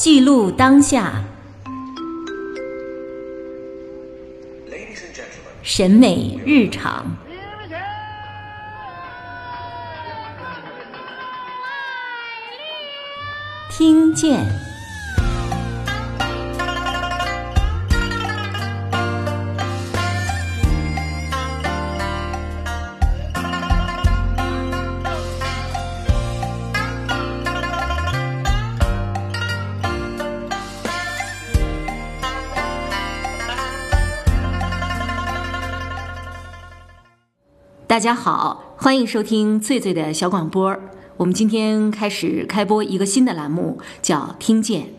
记录当下，审美日常，听见。大家好，欢迎收听翠翠的小广播。我们今天开始开播一个新的栏目，叫“听见”。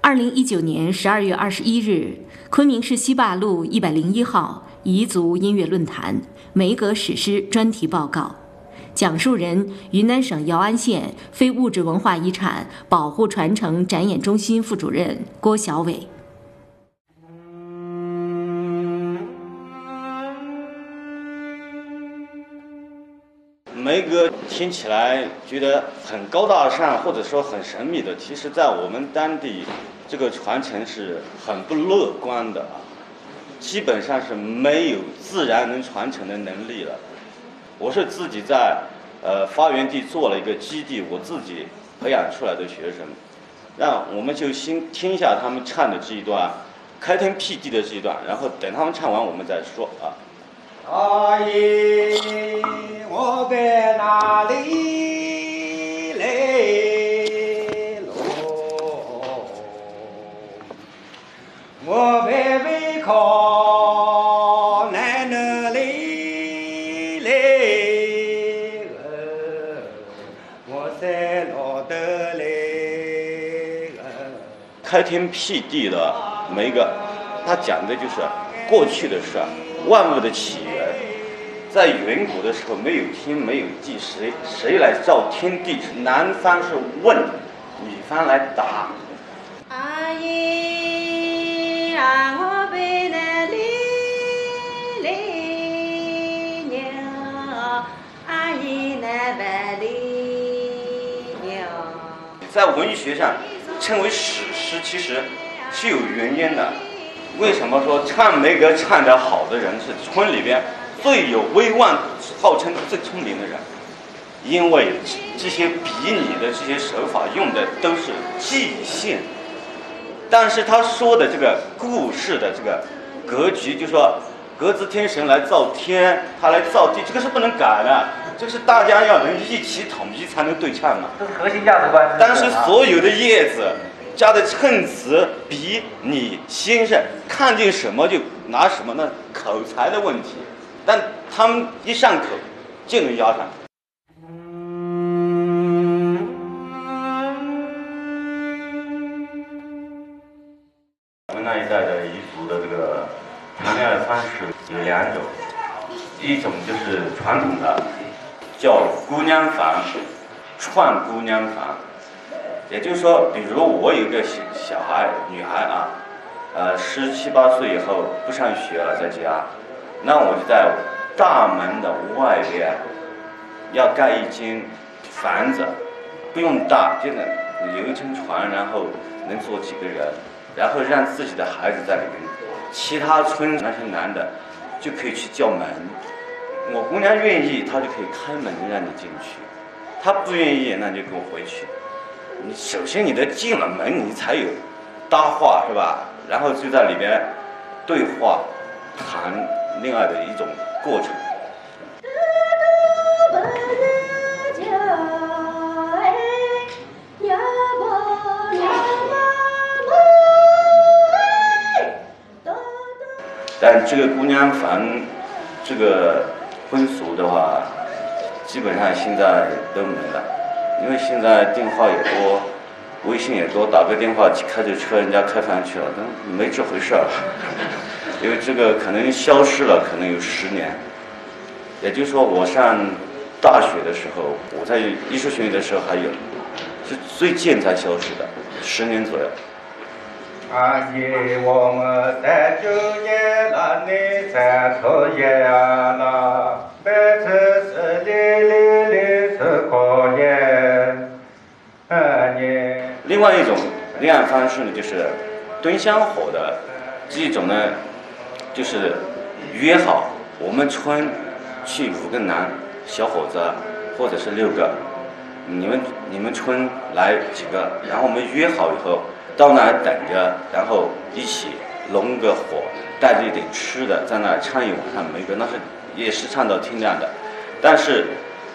二零一九年十二月二十一日，昆明市西坝路一百零一号彝族音乐论坛梅格史诗专题报告，讲述人云南省姚安县非物质文化遗产保护传承展演中心副主任郭小伟。梅歌听起来觉得很高大上，或者说很神秘的，其实，在我们当地，这个传承是很不乐观的啊，基本上是没有自然能传承的能力了。我是自己在呃发源地做了一个基地，我自己培养出来的学生，那我们就先听一下他们唱的这一段开天辟地的这一段，然后等他们唱完，我们再说啊。阿姨，我在哪里来喽？我在背靠奶奶里来，我在老的来。开天辟地的每一个，他讲的就是过去的事。万物的起，在远古的时候没有天没有地，谁谁来造天地？男方是问，女方来答。阿姨啊我背那里来娘，阿姨那万里娘。在文学上称为史诗，其实是有原因的。为什么说唱梅歌唱得好的人是村里边最有威望、号称最聪明的人？因为这些比拟的这些手法用的都是即兴，但是他说的这个故事的这个格局，就说格子天神来造天，他来造地，这个是不能改的，这是大家要能一起统一才能对唱嘛。这是核心价值观。但是所有的叶子。加的衬词比你先生看见什么就拿什么，那口才的问题，但他们一上口就能押上。我们那一代的彝族的这个谈恋爱方式有两种，一种就是传统的，叫姑娘房，串姑娘房。也就是说，比如我有个小小孩，女孩啊，呃，十七八岁以后不上学了，在家，那我就在大门的外边要盖一间房子，不用大，就能有一乘床，然后能坐几个人，然后让自己的孩子在里面，其他村那些男的就可以去叫门，我姑娘愿意，她就可以开门让你进去，她不愿意，那就给我回去。你首先你得进了门，你才有搭话是吧？然后就在里边对话、谈恋爱的一种过程。但这个姑娘房，这个婚俗的话，基本上现在都没了。因为现在电话也多，微信也多，打个电话开着车人家开房去了，都没这回事儿。因为这个可能消失了，可能有十年。也就是说，我上大学的时候，我在艺术学院的时候还有，是最近才消失的，十年左右。阿姨，我们在九年了，你在抽烟了，白车是哩哩哩是可烟。另外一种恋爱方式呢，就是蹲香火的这种呢，就是约好我们村去五个男小伙子或者是六个，你们你们村来几个，然后我们约好以后到那儿等着，然后一起弄个火，带着一点吃的在那儿唱一晚上梅歌，那是也是唱到天亮的。但是，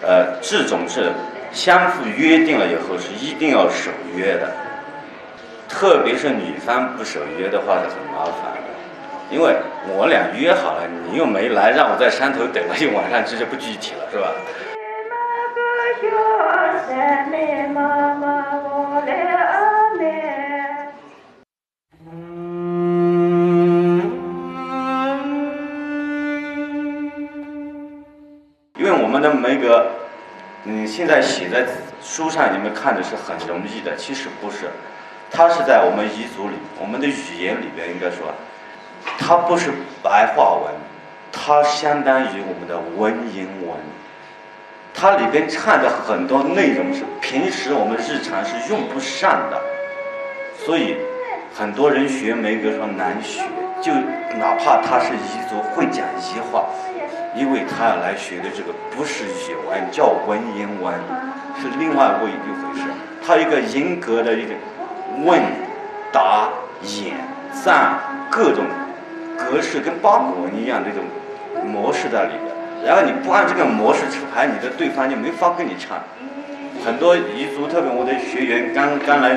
呃，这种是相互约定了以后是一定要守约的，特别是女方不守约的话是很麻烦，因为我俩约好了，你又没来，让我在山头等了一晚上，这就不具体了，是吧？因为我们的梅格，嗯，现在写在书上，你们看的是很容易的，其实不是，它是在我们彝族里，我们的语言里边应该说，它不是白话文，它相当于我们的文言文，它里边唱的很多内容是平时我们日常是用不上的，所以很多人学梅格说难学，就哪怕他是彝族会讲彝话。因为他要来学的这个不是语文，叫文言文，是另外一一回事。它一个严格的一个问、答、演、赞各种格式，跟八股文一样这种模式在里边。然后你不按这个模式出牌，你的对方就没法跟你唱。很多彝族，特别我的学员刚刚来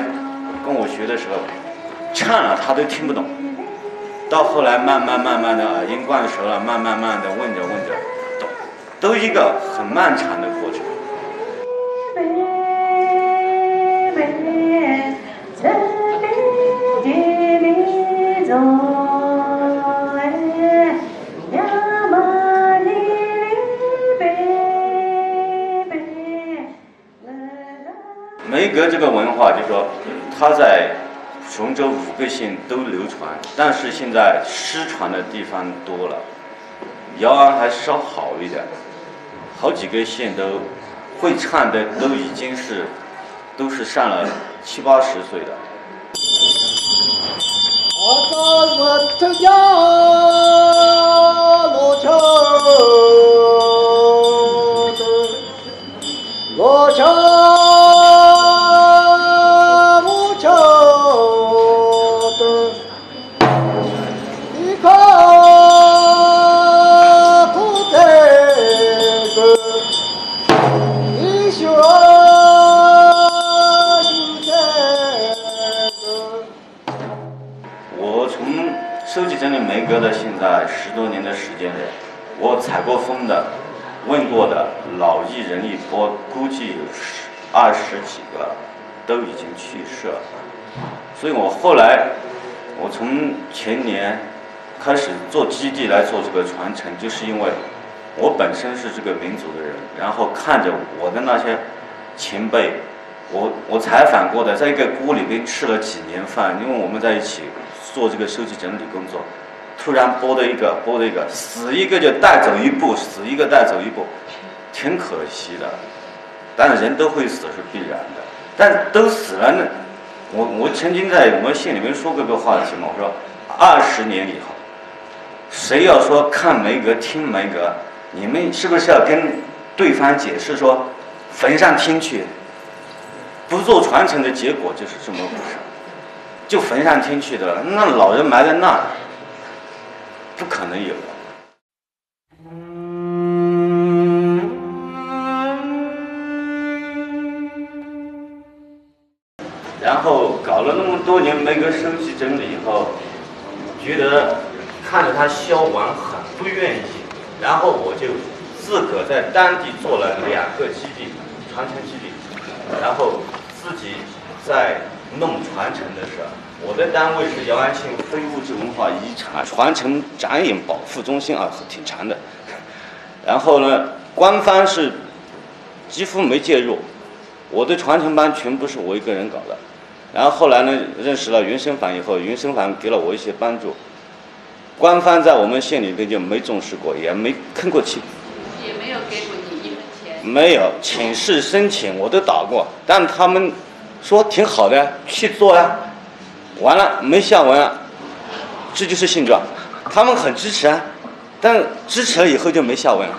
跟我学的时候，唱了他都听不懂。到后来慢慢慢慢的耳音惯熟了，慢慢慢的问着问着懂，都一个很漫长的过程。这个文化，就说他在。琼州五个县都流传，但是现在失传的地方多了，姚安还稍好一点，好几个县都会唱的都已经是都是上了七八十岁的。真的没隔了现在十多年的时间了，我采过风的，问过的老艺人一波，估计有十二十几个，都已经去世了。所以我后来，我从前年开始做基地来做这个传承，就是因为我本身是这个民族的人，然后看着我的那些前辈，我我采访过的，在一个锅里边吃了几年饭，因为我们在一起做这个收集整理工作。突然播的一个，播的一个，死一个就带走一步，死一个带走一步，挺可惜的。但是人都会死是必然的，但都死了呢。我我曾经在我们县里面说过个话题嘛，我说二十年以后，谁要说看梅格听梅格，你们是不是要跟对方解释说坟上听去，不做传承的结果就是这么回事，就坟上听去的，那老人埋在那儿。不可能有。然后搞了那么多年没个收集整理以后，觉得看着它消亡很不愿意，然后我就自个在当地做了两个基地，传承基地，然后自己在弄传承的事儿。我的单位是姚安县非物质文化遗产传承展演保护中心啊，挺长的。然后呢，官方是几乎没介入，我的传承班全部是我一个人搞的。然后后来呢，认识了云生坊以后，云生坊给了我一些帮助。官方在我们县里边就没重视过，也没吭过气。也没有给过你一分钱。没有，请示申请我都打过，但他们说挺好的，去做呀。完了没下文了，这就是现状。他们很支持啊，但支持了以后就没下文了，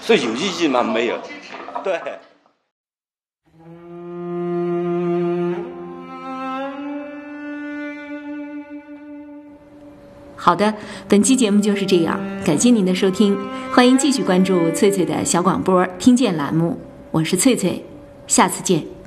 所以有意义吗？没有。对。好的，本期节目就是这样，感谢您的收听，欢迎继续关注翠翠的小广播听见栏目，我是翠翠，下次见。